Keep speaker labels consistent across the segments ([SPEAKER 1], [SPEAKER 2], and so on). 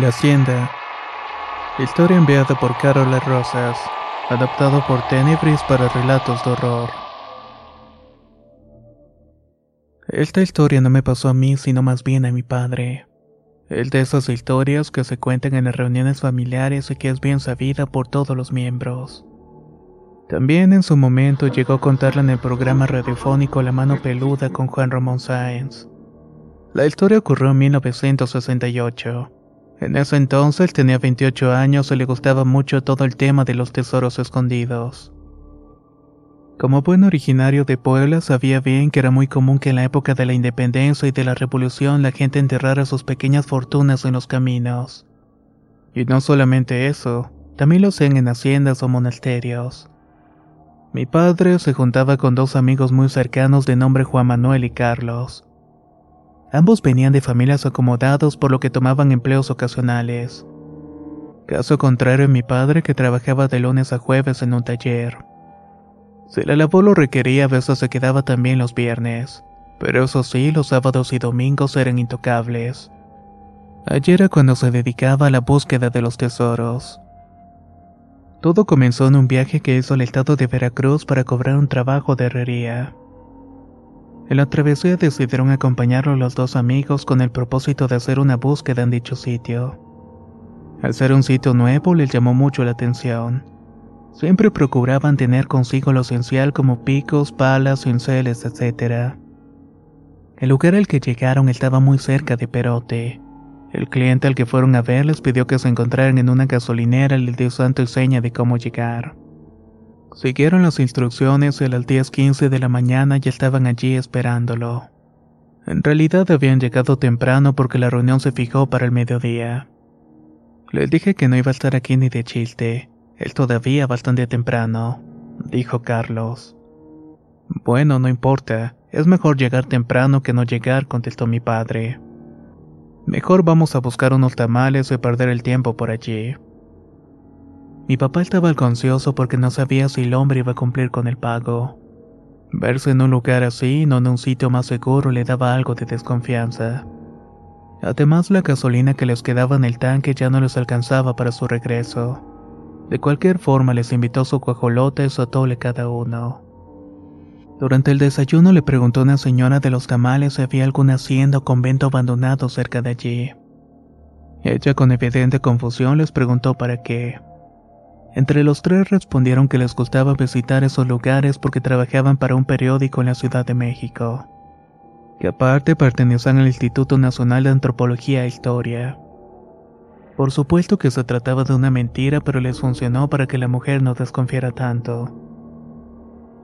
[SPEAKER 1] La Hacienda. Historia enviada por Carola Rosas. Adaptado por Tenebris para relatos de horror. Esta historia no me pasó a mí, sino más bien a mi padre. Es de esas historias que se cuentan en las reuniones familiares y que es bien sabida por todos los miembros. También en su momento llegó a contarla en el programa radiofónico La mano peluda con Juan Ramón Sáenz. La historia ocurrió en 1968. En ese entonces tenía 28 años y le gustaba mucho todo el tema de los tesoros escondidos. Como buen originario de Puebla sabía bien que era muy común que en la época de la independencia y de la revolución la gente enterrara sus pequeñas fortunas en los caminos. Y no solamente eso, también lo hacían en haciendas o monasterios. Mi padre se juntaba con dos amigos muy cercanos de nombre Juan Manuel y Carlos. Ambos venían de familias acomodados por lo que tomaban empleos ocasionales. Caso contrario mi padre que trabajaba de lunes a jueves en un taller. Si la labor lo requería a veces se quedaba también los viernes, pero eso sí, los sábados y domingos eran intocables. Ayer era cuando se dedicaba a la búsqueda de los tesoros. Todo comenzó en un viaje que hizo al estado de Veracruz para cobrar un trabajo de herrería. En la travesía decidieron acompañarlo los dos amigos con el propósito de hacer una búsqueda en dicho sitio. Al ser un sitio nuevo les llamó mucho la atención. Siempre procuraban tener consigo lo esencial como picos, palas, cinceles, etc. El lugar al que llegaron estaba muy cerca de Perote. El cliente al que fueron a ver les pidió que se encontraran en una gasolinera y les dio santo y seña de cómo llegar. Siguieron las instrucciones y a las 10.15 de la mañana ya estaban allí esperándolo. En realidad habían llegado temprano porque la reunión se fijó para el mediodía. Les dije que no iba a estar aquí ni de chiste. Es todavía bastante temprano, dijo Carlos. Bueno, no importa. Es mejor llegar temprano que no llegar, contestó mi padre. Mejor vamos a buscar unos tamales y perder el tiempo por allí. Mi papá estaba algo ansioso porque no sabía si el hombre iba a cumplir con el pago. Verse en un lugar así, no en un sitio más seguro, le daba algo de desconfianza. Además, la gasolina que les quedaba en el tanque ya no les alcanzaba para su regreso. De cualquier forma, les invitó su cuajolota y su atole cada uno. Durante el desayuno le preguntó a una señora de los tamales si había alguna hacienda o convento abandonado cerca de allí. Ella, con evidente confusión, les preguntó para qué. Entre los tres respondieron que les gustaba visitar esos lugares porque trabajaban para un periódico en la Ciudad de México, que aparte pertenecían al Instituto Nacional de Antropología e Historia. Por supuesto que se trataba de una mentira, pero les funcionó para que la mujer no desconfiara tanto.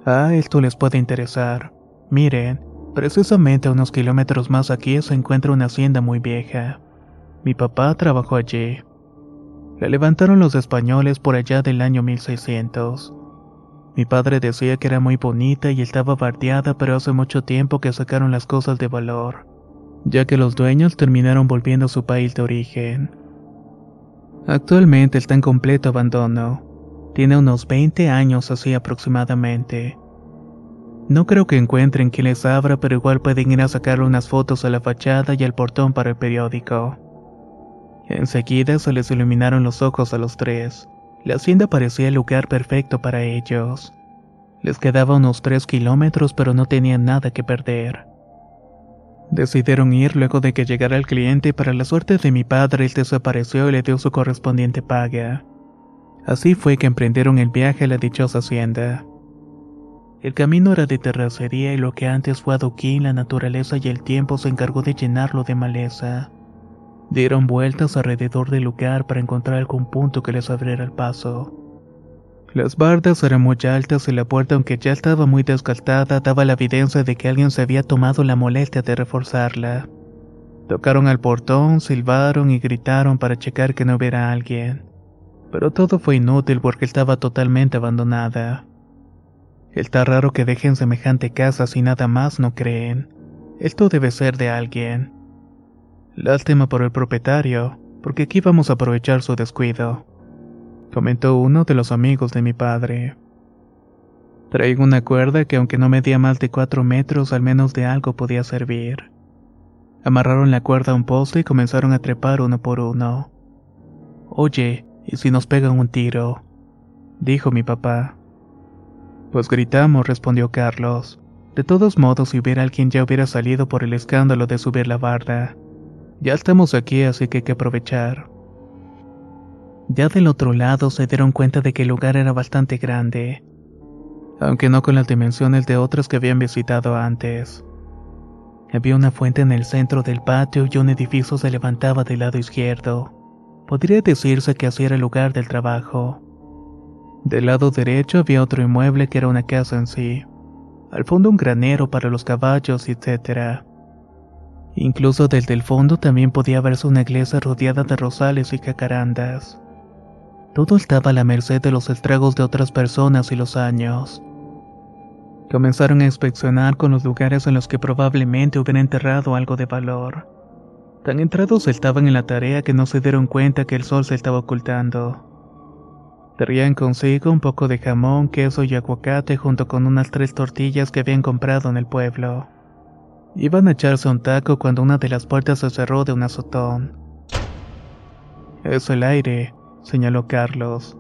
[SPEAKER 1] Ah, esto les puede interesar. Miren, precisamente a unos kilómetros más aquí se encuentra una hacienda muy vieja. Mi papá trabajó allí. La levantaron los españoles por allá del año 1600. Mi padre decía que era muy bonita y estaba bardeada, pero hace mucho tiempo que sacaron las cosas de valor, ya que los dueños terminaron volviendo a su país de origen. Actualmente está en completo abandono. Tiene unos 20 años así aproximadamente. No creo que encuentren quien les abra, pero igual pueden ir a sacarle unas fotos a la fachada y al portón para el periódico. Enseguida se les iluminaron los ojos a los tres. La hacienda parecía el lugar perfecto para ellos. Les quedaba unos tres kilómetros pero no tenían nada que perder. Decidieron ir luego de que llegara el cliente para la suerte de mi padre él desapareció y le dio su correspondiente paga. Así fue que emprendieron el viaje a la dichosa hacienda. El camino era de terracería y lo que antes fue adoquín, la naturaleza y el tiempo se encargó de llenarlo de maleza. Dieron vueltas alrededor del lugar para encontrar algún punto que les abriera el paso. Las bardas eran muy altas y la puerta, aunque ya estaba muy desgastada, daba la evidencia de que alguien se había tomado la molestia de reforzarla. Tocaron al portón, silbaron y gritaron para checar que no hubiera alguien. Pero todo fue inútil porque estaba totalmente abandonada. Está raro que dejen semejante casa si nada más no creen. Esto debe ser de alguien. Lástima por el propietario, porque aquí vamos a aprovechar su descuido, comentó uno de los amigos de mi padre. Traigo una cuerda que aunque no medía más de cuatro metros, al menos de algo podía servir. Amarraron la cuerda a un poste y comenzaron a trepar uno por uno. Oye, ¿y si nos pegan un tiro? dijo mi papá. Pues gritamos, respondió Carlos. De todos modos, si hubiera alguien ya hubiera salido por el escándalo de subir la barda. Ya estamos aquí, así que hay que aprovechar. Ya del otro lado se dieron cuenta de que el lugar era bastante grande, aunque no con las dimensiones de otras que habían visitado antes. Había una fuente en el centro del patio y un edificio se levantaba del lado izquierdo. Podría decirse que así era el lugar del trabajo. Del lado derecho había otro inmueble que era una casa en sí. Al fondo un granero para los caballos, etc. Incluso desde el fondo también podía verse una iglesia rodeada de rosales y jacarandas. Todo estaba a la merced de los estragos de otras personas y los años. Comenzaron a inspeccionar con los lugares en los que probablemente hubiera enterrado algo de valor. Tan entrados estaban en la tarea que no se dieron cuenta que el sol se estaba ocultando. Traían consigo un poco de jamón, queso y aguacate junto con unas tres tortillas que habían comprado en el pueblo. Iban a echarse un taco cuando una de las puertas se cerró de un azotón. Es el aire, señaló Carlos.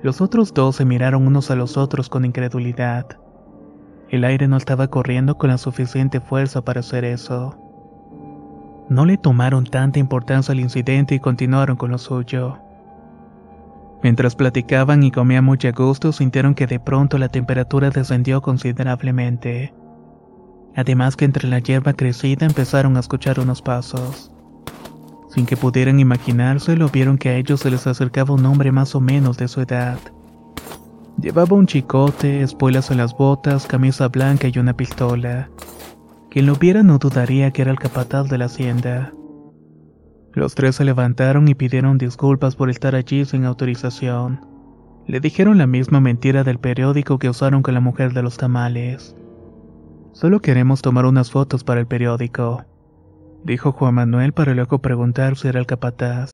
[SPEAKER 1] Los otros dos se miraron unos a los otros con incredulidad. El aire no estaba corriendo con la suficiente fuerza para hacer eso. No le tomaron tanta importancia al incidente y continuaron con lo suyo. Mientras platicaban y comían mucho gusto, sintieron que de pronto la temperatura descendió considerablemente. Además que entre la hierba crecida empezaron a escuchar unos pasos. Sin que pudieran imaginárselo, vieron que a ellos se les acercaba un hombre más o menos de su edad. Llevaba un chicote, espuelas en las botas, camisa blanca y una pistola. Quien lo viera no dudaría que era el capataz de la hacienda. Los tres se levantaron y pidieron disculpas por estar allí sin autorización. Le dijeron la misma mentira del periódico que usaron con la mujer de los tamales. Solo queremos tomar unas fotos para el periódico, dijo Juan Manuel para luego preguntar si era el capataz.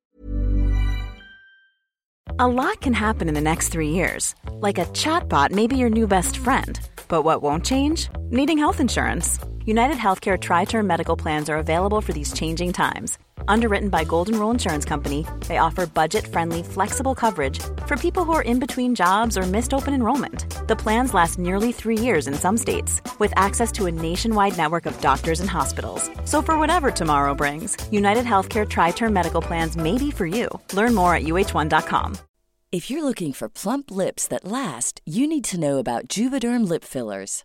[SPEAKER 2] A lot can happen in the next three years. Like a chatbot may be your new best friend. But what won't change? Needing health insurance. United Healthcare Tri Term Medical Plans are available for these changing times Underwritten by Golden Rule Insurance Company, they offer budget-friendly, flexible coverage for people who are in between jobs or missed open enrollment. The plans last nearly three years in some states, with access to a nationwide network of doctors and hospitals. So for whatever tomorrow brings, United Healthcare Tri-Term Medical Plans may be for you. Learn more at uh1.com.
[SPEAKER 3] If you're looking for plump lips that last, you need to know about Juvederm lip fillers.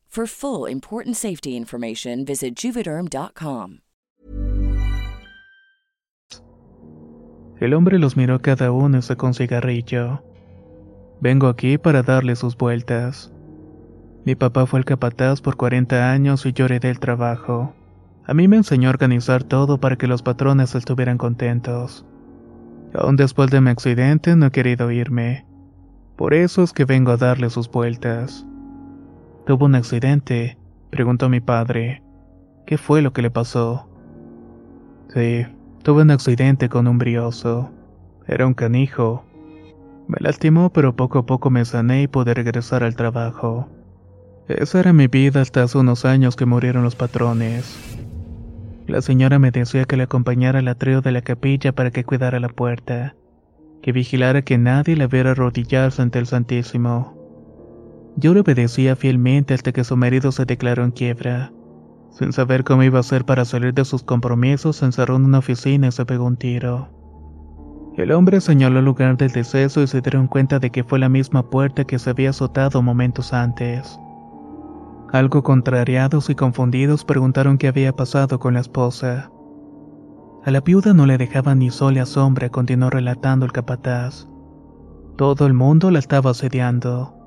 [SPEAKER 3] For full important safety information, visit juvederm.com.
[SPEAKER 1] El hombre los miró cada uno un cigarrillo. Vengo aquí para darle sus vueltas. Mi papá fue el capataz por 40 años y yo heredé el trabajo. A mí me enseñó a organizar todo para que los patrones estuvieran contentos. Aún después de mi accidente no he querido irme. Por eso es que vengo a darle sus vueltas. ¿Tuvo un accidente? preguntó mi padre. ¿Qué fue lo que le pasó? Sí, tuve un accidente con un brioso. Era un canijo. Me lastimó, pero poco a poco me sané y pude regresar al trabajo. Esa era mi vida hasta hace unos años que murieron los patrones. La señora me decía que le acompañara al atreo de la capilla para que cuidara la puerta, que vigilara que nadie la viera arrodillarse ante el Santísimo. Yo le obedecía fielmente hasta que su marido se declaró en quiebra. Sin saber cómo iba a hacer para salir de sus compromisos, se encerró en una oficina y se pegó un tiro. El hombre señaló el lugar del deceso y se dieron cuenta de que fue la misma puerta que se había azotado momentos antes. Algo contrariados y confundidos preguntaron qué había pasado con la esposa. A la viuda no le dejaba ni sol ni sombra, continuó relatando el capataz. Todo el mundo la estaba asediando.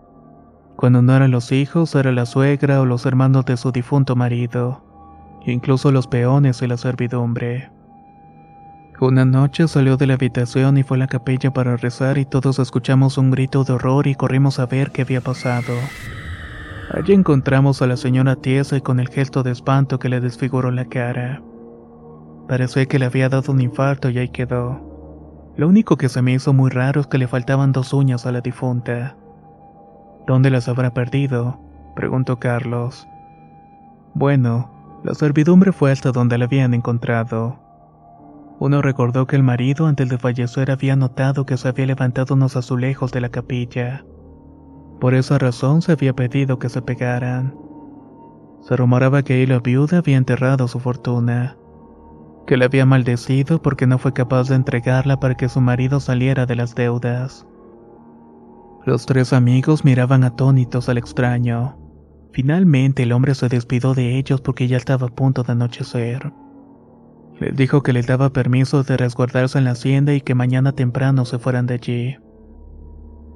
[SPEAKER 1] Cuando no eran los hijos, era la suegra o los hermanos de su difunto marido, incluso los peones y la servidumbre. Una noche salió de la habitación y fue a la capilla para rezar y todos escuchamos un grito de horror y corrimos a ver qué había pasado. Allí encontramos a la señora tiesa y con el gesto de espanto que le desfiguró la cara. Parecía que le había dado un infarto y ahí quedó. Lo único que se me hizo muy raro es que le faltaban dos uñas a la difunta. ¿Dónde las habrá perdido? preguntó Carlos. Bueno, la servidumbre fue hasta donde la habían encontrado. Uno recordó que el marido antes de fallecer había notado que se había levantado unos azulejos de la capilla. Por esa razón se había pedido que se pegaran. Se rumoraba que ahí la viuda había enterrado su fortuna, que le había maldecido porque no fue capaz de entregarla para que su marido saliera de las deudas. Los tres amigos miraban atónitos al extraño. Finalmente el hombre se despidió de ellos porque ya estaba a punto de anochecer. Les dijo que les daba permiso de resguardarse en la hacienda y que mañana temprano se fueran de allí.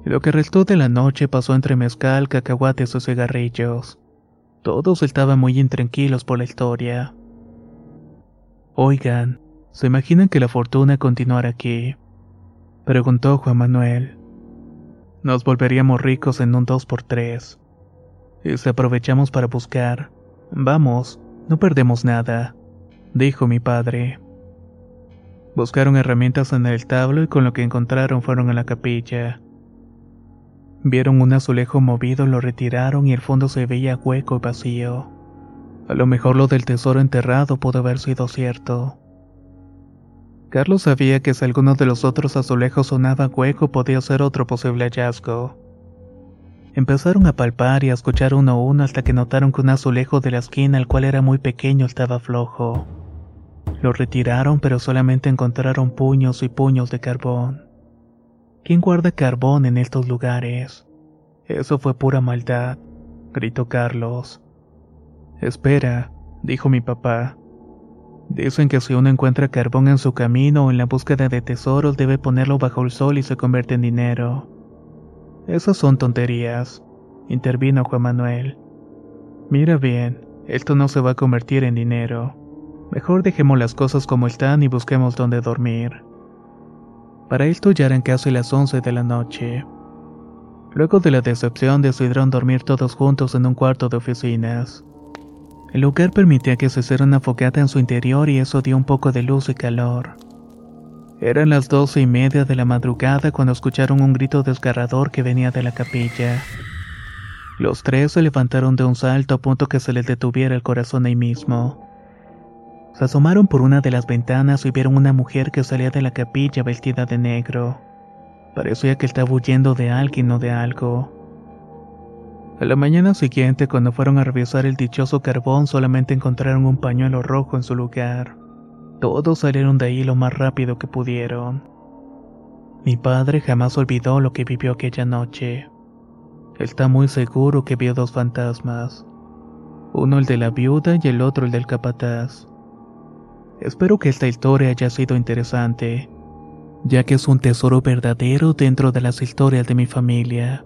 [SPEAKER 1] Lo que restó de la noche pasó entre mezcal, cacahuates o cigarrillos. Todos estaban muy intranquilos por la historia. Oigan, ¿se imaginan que la fortuna continuara aquí? Preguntó Juan Manuel. Nos volveríamos ricos en un dos por tres. Y si aprovechamos para buscar. Vamos, no perdemos nada, dijo mi padre. Buscaron herramientas en el tablo y con lo que encontraron fueron a la capilla. Vieron un azulejo movido, lo retiraron y el fondo se veía hueco y vacío. A lo mejor lo del tesoro enterrado pudo haber sido cierto. Carlos sabía que si alguno de los otros azulejos sonaba hueco podía ser otro posible hallazgo. Empezaron a palpar y a escuchar uno a uno hasta que notaron que un azulejo de la esquina, el cual era muy pequeño, estaba flojo. Lo retiraron pero solamente encontraron puños y puños de carbón. ¿Quién guarda carbón en estos lugares? Eso fue pura maldad, gritó Carlos. Espera, dijo mi papá. Dicen que si uno encuentra carbón en su camino o en la búsqueda de tesoros debe ponerlo bajo el sol y se convierte en dinero. Esas son tonterías, intervino Juan Manuel. Mira bien, esto no se va a convertir en dinero. Mejor dejemos las cosas como están y busquemos dónde dormir. Para esto ya eran casi las 11 de la noche. Luego de la decepción decidieron dormir todos juntos en un cuarto de oficinas. El lugar permitía que se hiciera una fogata en su interior y eso dio un poco de luz y calor. Eran las doce y media de la madrugada cuando escucharon un grito desgarrador que venía de la capilla. Los tres se levantaron de un salto a punto que se les detuviera el corazón ahí mismo. Se asomaron por una de las ventanas y vieron una mujer que salía de la capilla vestida de negro. Parecía que estaba huyendo de alguien o de algo. A la mañana siguiente, cuando fueron a revisar el dichoso carbón, solamente encontraron un pañuelo rojo en su lugar. Todos salieron de ahí lo más rápido que pudieron. Mi padre jamás olvidó lo que vivió aquella noche. Está muy seguro que vio dos fantasmas. Uno el de la viuda y el otro el del capataz. Espero que esta historia haya sido interesante. ya que es un tesoro verdadero dentro de las historias de mi familia.